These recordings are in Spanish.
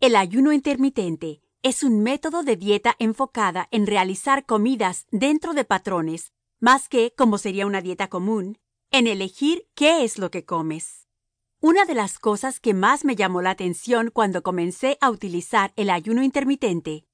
El ayuno intermitente es un método de dieta enfocada en realizar comidas dentro de patrones más que, como sería una dieta común, en elegir qué es lo que comes. Una de las cosas que más me llamó la atención cuando comencé a utilizar el ayuno intermitente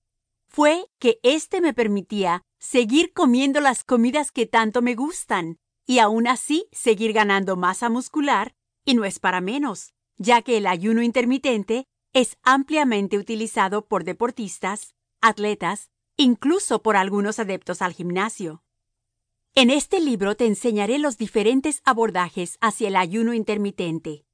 fue que éste me permitía seguir comiendo las comidas que tanto me gustan y aun así seguir ganando masa muscular, y no es para menos, ya que el ayuno intermitente es ampliamente utilizado por deportistas, atletas, incluso por algunos adeptos al gimnasio. En este libro te enseñaré los diferentes abordajes hacia el ayuno intermitente,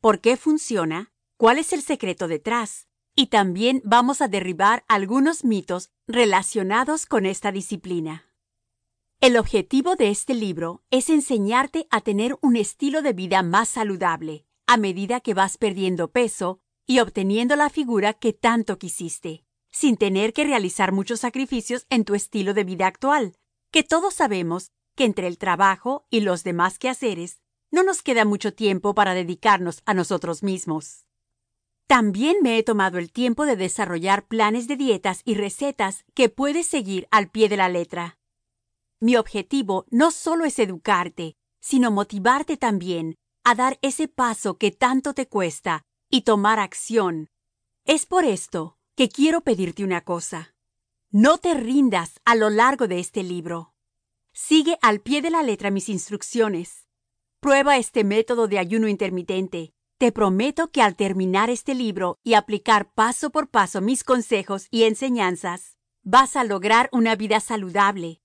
por qué funciona, cuál es el secreto detrás, y también vamos a derribar algunos mitos relacionados con esta disciplina. El objetivo de este libro es enseñarte a tener un estilo de vida más saludable a medida que vas perdiendo peso y obteniendo la figura que tanto quisiste, sin tener que realizar muchos sacrificios en tu estilo de vida actual, que todos sabemos que entre el trabajo y los demás quehaceres no nos queda mucho tiempo para dedicarnos a nosotros mismos. También me he tomado el tiempo de desarrollar planes de dietas y recetas que puedes seguir al pie de la letra. Mi objetivo no solo es educarte, sino motivarte también a dar ese paso que tanto te cuesta y tomar acción. Es por esto que quiero pedirte una cosa. No te rindas a lo largo de este libro. Sigue al pie de la letra mis instrucciones. Prueba este método de ayuno intermitente. Te prometo que al terminar este libro y aplicar paso por paso mis consejos y enseñanzas, vas a lograr una vida saludable,